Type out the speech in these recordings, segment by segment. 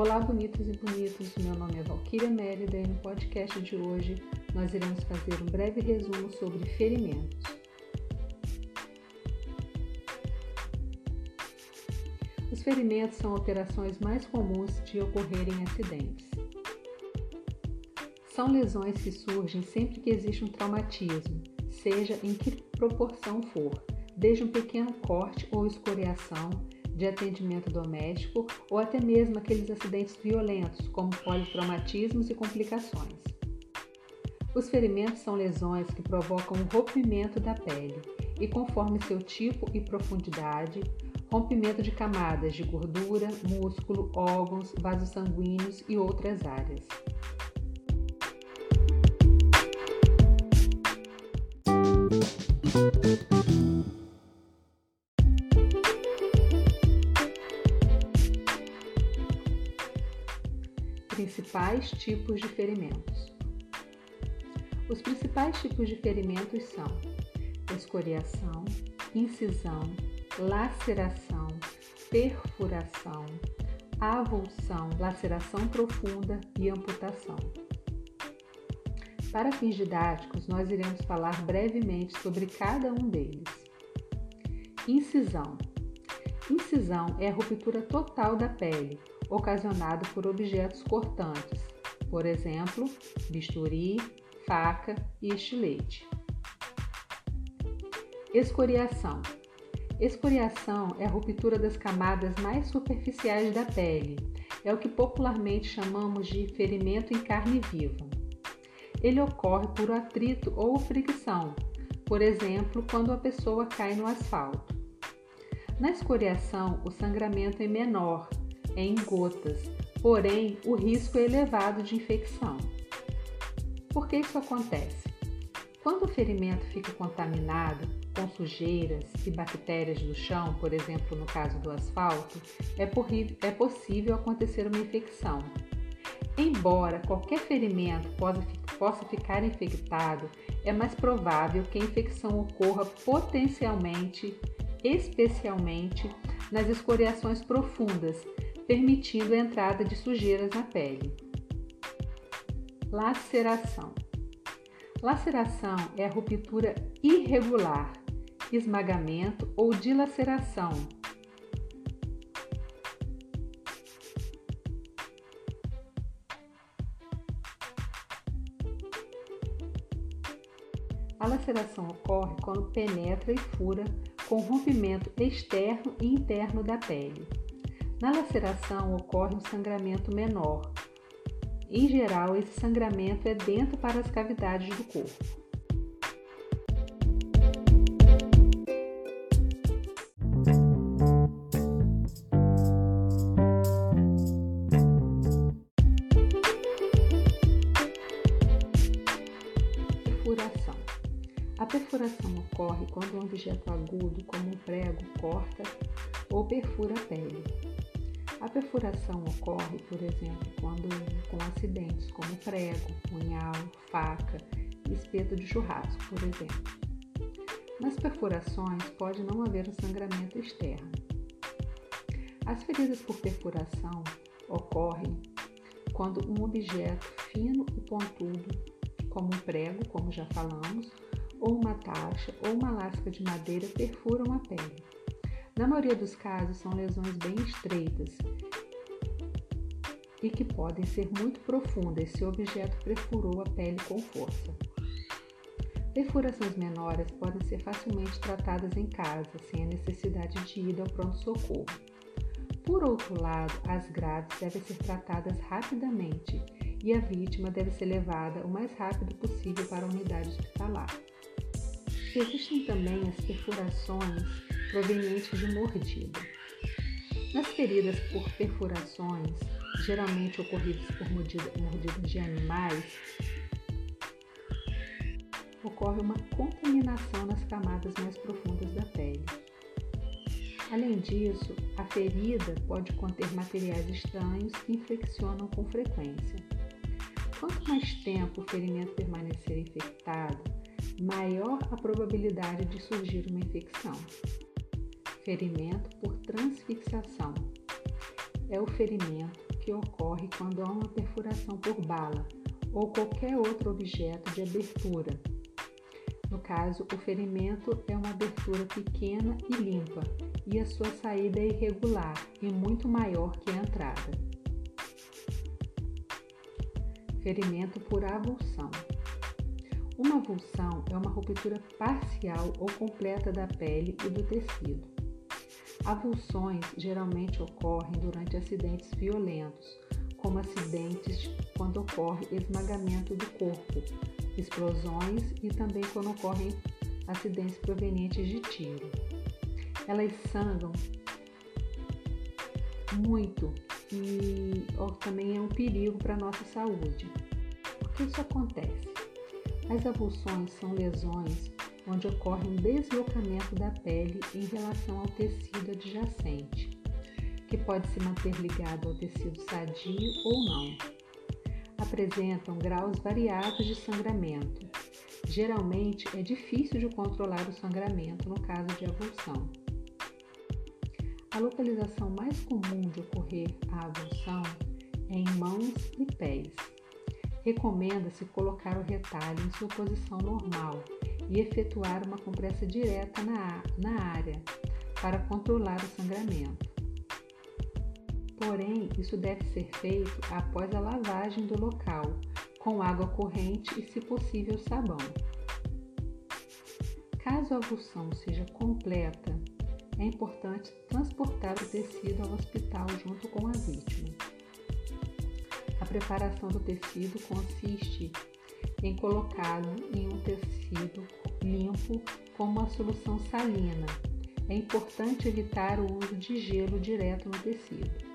Olá, bonitos e bonitos. Meu nome é Valquíria Mérida e no podcast de hoje nós iremos fazer um breve resumo sobre ferimentos. Os ferimentos são alterações mais comuns de ocorrerem em acidentes. São lesões que surgem sempre que existe um traumatismo, seja em que proporção for, desde um pequeno corte ou escoriação de atendimento doméstico ou até mesmo aqueles acidentes violentos, como politraumatismos e complicações. Os ferimentos são lesões que provocam o rompimento da pele e, conforme seu tipo e profundidade, rompimento de camadas de gordura, músculo, órgãos, vasos sanguíneos e outras áreas. Principais tipos de ferimentos. Os principais tipos de ferimentos são escoriação, incisão, laceração, perfuração, avulsão, laceração profunda e amputação. Para fins didáticos, nós iremos falar brevemente sobre cada um deles. Incisão. Incisão é a ruptura total da pele, ocasionado por objetos cortantes, por exemplo, bisturi, faca e estilete. Escoriação. Escoriação é a ruptura das camadas mais superficiais da pele. É o que popularmente chamamos de ferimento em carne viva. Ele ocorre por atrito ou fricção, por exemplo, quando a pessoa cai no asfalto. Na escoriação, o sangramento é menor em gotas, porém o risco é elevado de infecção. Por que isso acontece? Quando o ferimento fica contaminado com sujeiras e bactérias do chão, por exemplo, no caso do asfalto, é, é possível acontecer uma infecção. Embora qualquer ferimento possa, possa ficar infectado, é mais provável que a infecção ocorra potencialmente, especialmente nas escoriações profundas, permitindo a entrada de sujeiras na pele. Laceração. Laceração é a ruptura irregular, esmagamento ou dilaceração. A laceração ocorre quando penetra e fura com rompimento externo e interno da pele. Na laceração ocorre um sangramento menor. Em geral, esse sangramento é dentro para as cavidades do corpo. Perfuração. A perfuração ocorre quando um objeto agudo, como um prego, corta ou perfura a pele. A perfuração ocorre, por exemplo, quando com acidentes como prego, punhal, faca espeto de churrasco, por exemplo. Nas perfurações pode não haver um sangramento externo. As feridas por perfuração ocorrem quando um objeto fino e pontudo, como um prego, como já falamos, ou uma taxa ou uma lasca de madeira perfuram a pele. Na maioria dos casos, são lesões bem estreitas e que podem ser muito profundas se o objeto perfurou a pele com força. Perfurações menores podem ser facilmente tratadas em casa, sem a necessidade de ir ao pronto-socorro. Por outro lado, as graves devem ser tratadas rapidamente e a vítima deve ser levada o mais rápido possível para a unidade hospitalar. Existem também as perfurações provenientes de mordida. Nas feridas por perfurações, geralmente ocorridas por mordidas mordida de animais, ocorre uma contaminação nas camadas mais profundas da pele. Além disso, a ferida pode conter materiais estranhos que infeccionam com frequência. Quanto mais tempo o ferimento permanecer infectado, maior a probabilidade de surgir uma infecção. Ferimento por transfixação é o ferimento que ocorre quando há uma perfuração por bala ou qualquer outro objeto de abertura. No caso, o ferimento é uma abertura pequena e limpa, e a sua saída é irregular e muito maior que a entrada. Ferimento por avulsão. Uma avulsão é uma ruptura parcial ou completa da pele e do tecido. Avulsões geralmente ocorrem durante acidentes violentos, como acidentes quando ocorre esmagamento do corpo, explosões e também quando ocorrem acidentes provenientes de tiro. Elas sangram muito e também é um perigo para a nossa saúde. Por que isso acontece? As avulsões são lesões onde ocorre um deslocamento da pele em relação ao tecido adjacente, que pode se manter ligado ao tecido sadio ou não. Apresentam graus variados de sangramento. Geralmente é difícil de controlar o sangramento no caso de avulsão. A localização mais comum de ocorrer a avulsão é em mãos e pés. Recomenda-se colocar o retalho em sua posição normal e efetuar uma compressa direta na, na área para controlar o sangramento. Porém, isso deve ser feito após a lavagem do local, com água corrente e, se possível, sabão. Caso a avulsão seja completa, é importante transportar o tecido ao hospital junto com a vítima. A preparação do tecido consiste em colocá-lo em um tecido limpo com uma solução salina. É importante evitar o uso de gelo direto no tecido.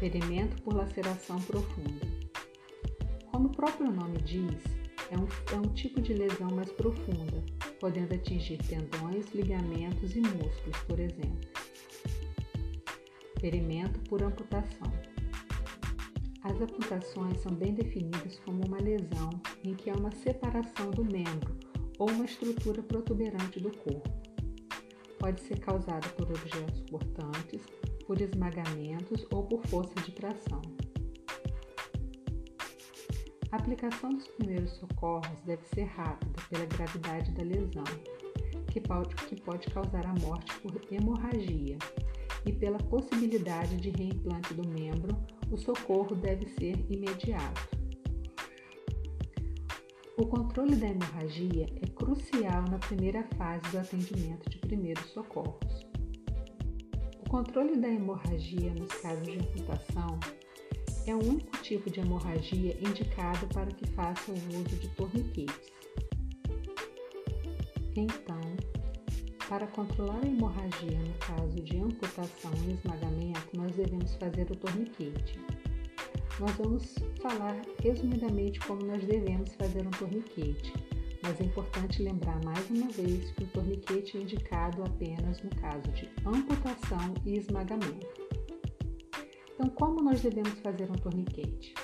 Ferimento por laceração profunda. Próprio nome diz, é um, é um tipo de lesão mais profunda, podendo atingir tendões, ligamentos e músculos, por exemplo. Ferimento por amputação. As amputações são bem definidas como uma lesão em que há uma separação do membro ou uma estrutura protuberante do corpo. Pode ser causada por objetos cortantes, por esmagamentos ou por força de tração. A aplicação dos primeiros socorros deve ser rápida pela gravidade da lesão, que pode, que pode causar a morte por hemorragia, e pela possibilidade de reimplante do membro, o socorro deve ser imediato. O controle da hemorragia é crucial na primeira fase do atendimento de primeiros socorros. O controle da hemorragia nos casos de amputação é o único tipo de hemorragia indicado para que faça o uso de torniquetes. Então, para controlar a hemorragia no caso de amputação e esmagamento, nós devemos fazer o torniquete. Nós vamos falar resumidamente como nós devemos fazer um torniquete, mas é importante lembrar mais uma vez que o torniquete é indicado apenas no caso de amputação e esmagamento. Então, como nós devemos fazer um torniquete?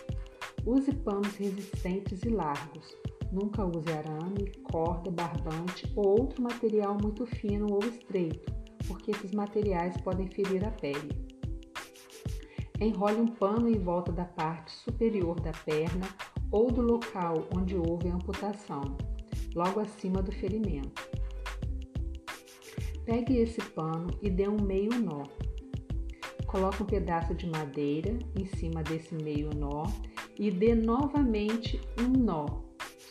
Use panos resistentes e largos. Nunca use arame, corda, barbante ou outro material muito fino ou estreito, porque esses materiais podem ferir a pele. Enrole um pano em volta da parte superior da perna ou do local onde houve a amputação, logo acima do ferimento. Pegue esse pano e dê um meio nó. Coloque um pedaço de madeira em cima desse meio nó e dê novamente um nó,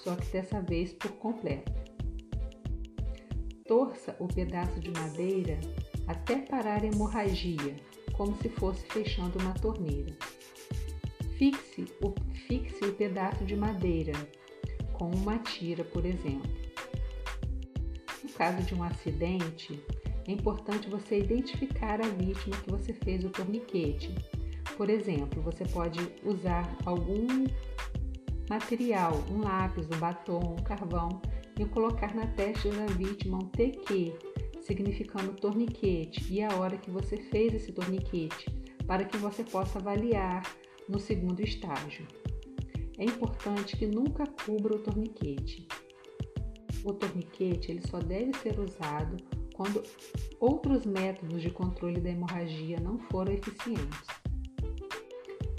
só que dessa vez por completo. Torça o pedaço de madeira até parar a hemorragia, como se fosse fechando uma torneira. Fixe o, fixe o pedaço de madeira com uma tira, por exemplo. No caso de um acidente, é importante você identificar a vítima que você fez o torniquete. Por exemplo, você pode usar algum material, um lápis, um batom, um carvão e colocar na testa da vítima um TQ, significando torniquete, e a hora que você fez esse torniquete, para que você possa avaliar no segundo estágio. É importante que nunca cubra o torniquete. O torniquete ele só deve ser usado quando outros métodos de controle da hemorragia não foram eficientes.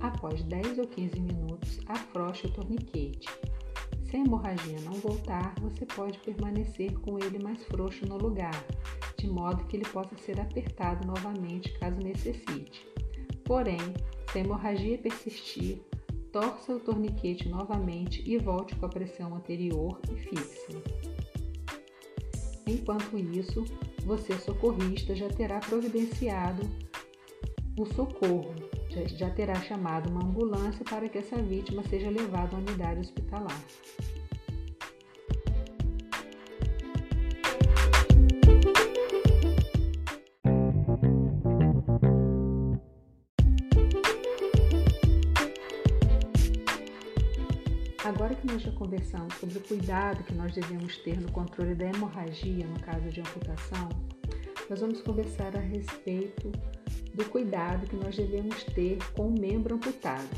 Após 10 ou 15 minutos, afrouxe o torniquete. Se a hemorragia não voltar, você pode permanecer com ele mais frouxo no lugar, de modo que ele possa ser apertado novamente caso necessite. Porém, se a hemorragia persistir, torça o torniquete novamente e volte com a pressão anterior e fixe. Enquanto isso, você, socorrista, já terá providenciado o socorro, já terá chamado uma ambulância para que essa vítima seja levada à unidade hospitalar. Já conversamos sobre o cuidado que nós devemos ter no controle da hemorragia no caso de amputação, nós vamos conversar a respeito do cuidado que nós devemos ter com o membro amputado.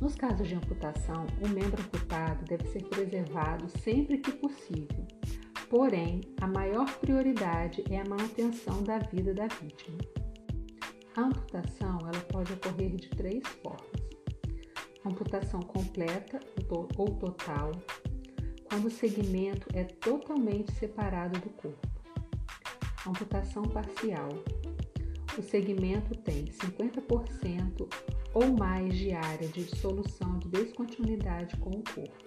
Nos casos de amputação, o membro amputado deve ser preservado sempre que possível. Porém, a maior prioridade é a manutenção da vida da vítima. A amputação ela pode ocorrer de três formas amputação completa ou total, quando o segmento é totalmente separado do corpo. Amputação parcial. O segmento tem 50% ou mais de área de dissolução de descontinuidade com o corpo.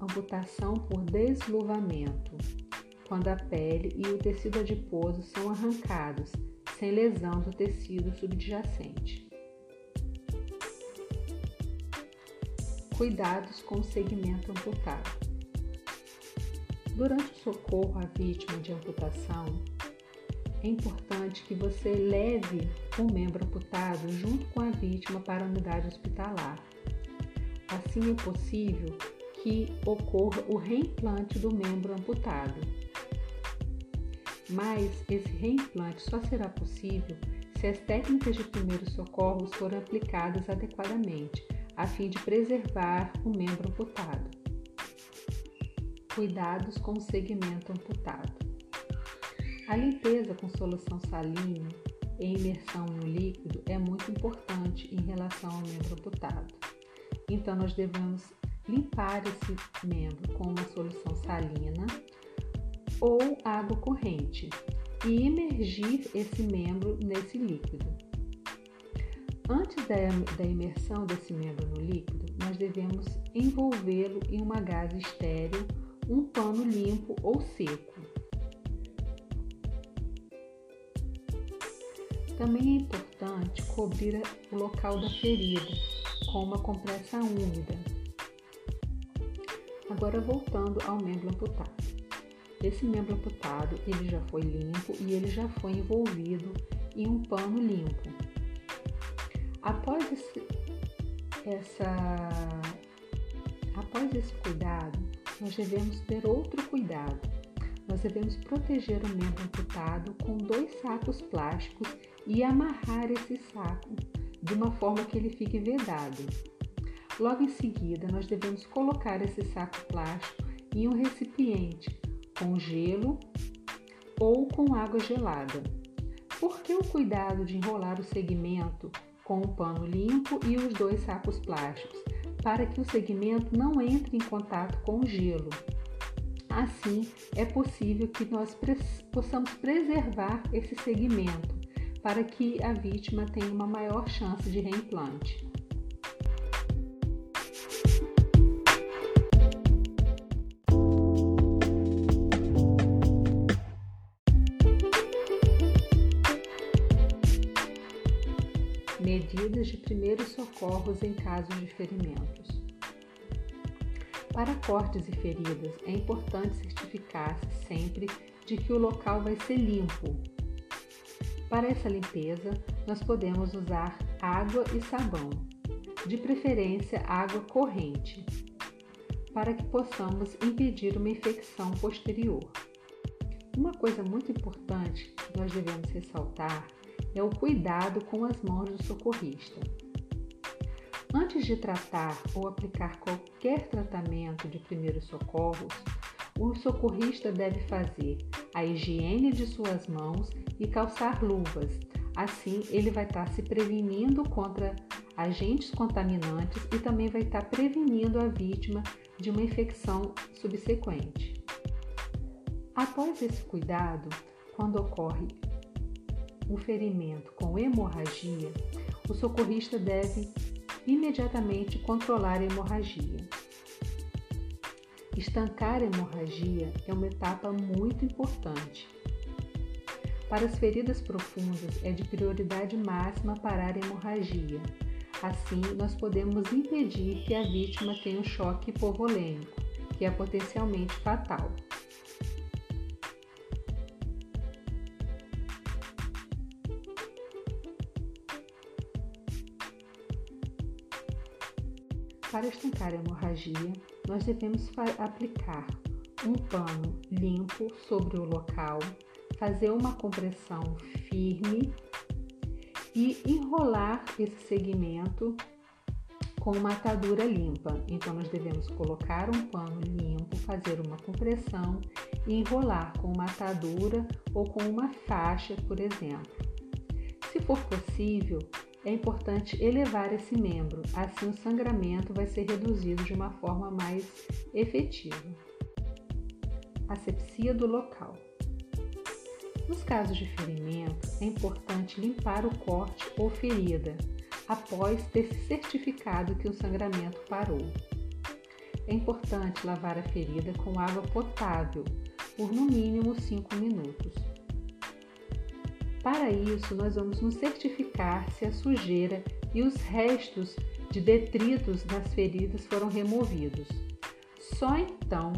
Amputação por desluvamento, quando a pele e o tecido adiposo são arrancados, sem lesão do tecido subjacente. Cuidados com o segmento amputado. Durante o socorro à vítima de amputação, é importante que você leve o membro amputado junto com a vítima para a unidade hospitalar. Assim é possível que ocorra o reimplante do membro amputado. Mas esse reimplante só será possível se as técnicas de primeiros socorros forem aplicadas adequadamente a fim de preservar o membro amputado. Cuidados com o segmento amputado. A limpeza com solução salina e imersão no líquido é muito importante em relação ao membro amputado. Então, nós devemos limpar esse membro com uma solução salina ou água corrente e imergir esse membro nesse líquido. Antes da, imersão desse membro no líquido, nós devemos envolvê-lo em uma gaze estéreo, um pano limpo ou seco. Também é importante cobrir o local da ferida com uma compressa úmida. Agora voltando ao membro amputado. Esse membro amputado ele já foi limpo e ele já foi envolvido em um pano limpo. Após esse, essa, após esse cuidado, nós devemos ter outro cuidado. Nós devemos proteger o membro amputado com dois sacos plásticos e amarrar esse saco de uma forma que ele fique vedado. Logo em seguida, nós devemos colocar esse saco plástico em um recipiente com gelo ou com água gelada. Por que o cuidado de enrolar o segmento com o pano limpo e os dois sacos plásticos, para que o segmento não entre em contato com o gelo. Assim, é possível que nós possamos preservar esse segmento para que a vítima tenha uma maior chance de reimplante. Socorros em casos de ferimentos. Para cortes e feridas, é importante certificar-se sempre de que o local vai ser limpo. Para essa limpeza, nós podemos usar água e sabão, de preferência água corrente, para que possamos impedir uma infecção posterior. Uma coisa muito importante que nós devemos ressaltar é o cuidado com as mãos do socorrista. Antes de tratar ou aplicar qualquer tratamento de primeiros socorros, o socorrista deve fazer a higiene de suas mãos e calçar luvas. Assim, ele vai estar se prevenindo contra agentes contaminantes e também vai estar prevenindo a vítima de uma infecção subsequente. Após esse cuidado, quando ocorre um ferimento com hemorragia, o socorrista deve imediatamente controlar a hemorragia. Estancar a hemorragia é uma etapa muito importante. Para as feridas profundas, é de prioridade máxima parar a hemorragia. Assim, nós podemos impedir que a vítima tenha um choque hipovolêmico, que é potencialmente fatal. Para estancar a hemorragia, nós devemos aplicar um pano limpo sobre o local, fazer uma compressão firme e enrolar esse segmento com uma atadura limpa. Então, nós devemos colocar um pano limpo, fazer uma compressão e enrolar com uma atadura ou com uma faixa, por exemplo. Se for possível, é importante elevar esse membro, assim o sangramento vai ser reduzido de uma forma mais efetiva. Asepsia do local. Nos casos de ferimento, é importante limpar o corte ou ferida após ter se certificado que o sangramento parou. É importante lavar a ferida com água potável por no mínimo 5 minutos. Para isso, nós vamos nos certificar se a sujeira e os restos de detritos das feridas foram removidos. Só então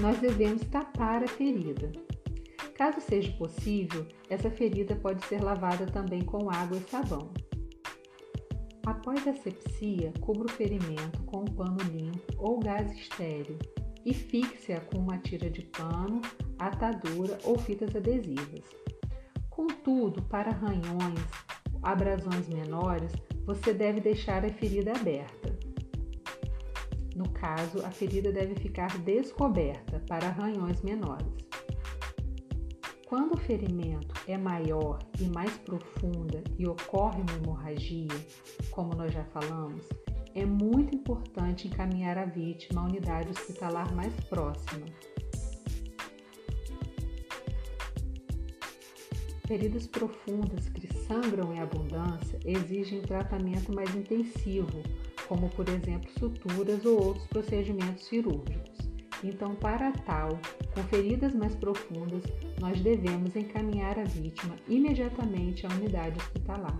nós devemos tapar a ferida. Caso seja possível, essa ferida pode ser lavada também com água e sabão. Após a sepsia, cubra o ferimento com um pano limpo ou gás estéreo e fixe-a com uma tira de pano, atadura ou fitas adesivas. Contudo, para arranhões, abrasões menores, você deve deixar a ferida aberta. No caso, a ferida deve ficar descoberta para arranhões menores. Quando o ferimento é maior e mais profunda e ocorre uma hemorragia, como nós já falamos, é muito importante encaminhar a vítima à unidade hospitalar mais próxima. Feridas profundas que sangram em abundância exigem tratamento mais intensivo, como por exemplo suturas ou outros procedimentos cirúrgicos. Então, para tal, com feridas mais profundas, nós devemos encaminhar a vítima imediatamente à unidade hospitalar.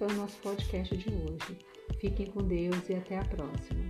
Foi o nosso podcast de hoje. Fiquem com Deus e até a próxima.